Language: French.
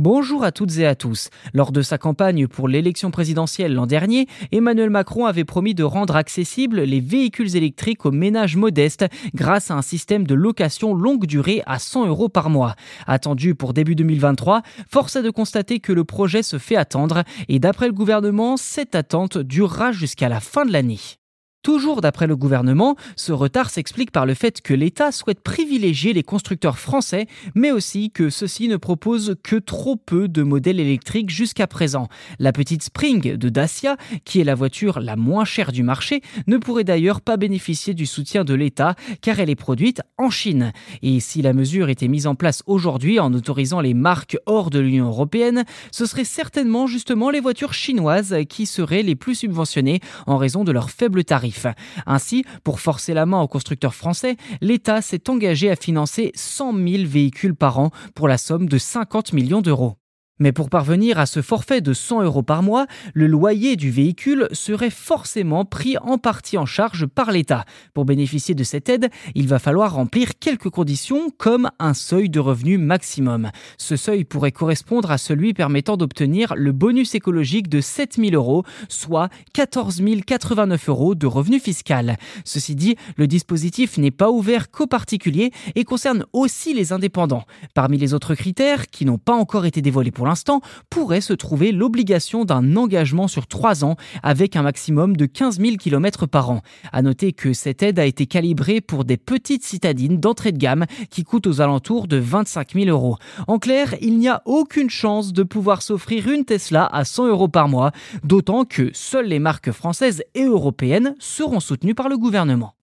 Bonjour à toutes et à tous. Lors de sa campagne pour l'élection présidentielle l'an dernier, Emmanuel Macron avait promis de rendre accessibles les véhicules électriques aux ménages modestes grâce à un système de location longue durée à 100 euros par mois. Attendu pour début 2023, force est de constater que le projet se fait attendre et d'après le gouvernement, cette attente durera jusqu'à la fin de l'année. Toujours d'après le gouvernement, ce retard s'explique par le fait que l'État souhaite privilégier les constructeurs français, mais aussi que ceux-ci ne proposent que trop peu de modèles électriques jusqu'à présent. La petite Spring de Dacia, qui est la voiture la moins chère du marché, ne pourrait d'ailleurs pas bénéficier du soutien de l'État car elle est produite en Chine. Et si la mesure était mise en place aujourd'hui en autorisant les marques hors de l'Union européenne, ce serait certainement justement les voitures chinoises qui seraient les plus subventionnées en raison de leurs faibles tarifs. Ainsi, pour forcer la main aux constructeurs français, l'État s'est engagé à financer 100 000 véhicules par an pour la somme de 50 millions d'euros. Mais pour parvenir à ce forfait de 100 euros par mois, le loyer du véhicule serait forcément pris en partie en charge par l'État. Pour bénéficier de cette aide, il va falloir remplir quelques conditions comme un seuil de revenu maximum. Ce seuil pourrait correspondre à celui permettant d'obtenir le bonus écologique de 7000 euros, soit 14 089 euros de revenu fiscal. Ceci dit, le dispositif n'est pas ouvert qu'aux particuliers et concerne aussi les indépendants. Parmi les autres critères, qui n'ont pas encore été dévoilés pour l'instant, pourrait se trouver l'obligation d'un engagement sur trois ans avec un maximum de 15 000 km par an. À noter que cette aide a été calibrée pour des petites citadines d'entrée de gamme qui coûtent aux alentours de 25 000 euros. En clair, il n'y a aucune chance de pouvoir s'offrir une Tesla à 100 euros par mois, d'autant que seules les marques françaises et européennes seront soutenues par le gouvernement.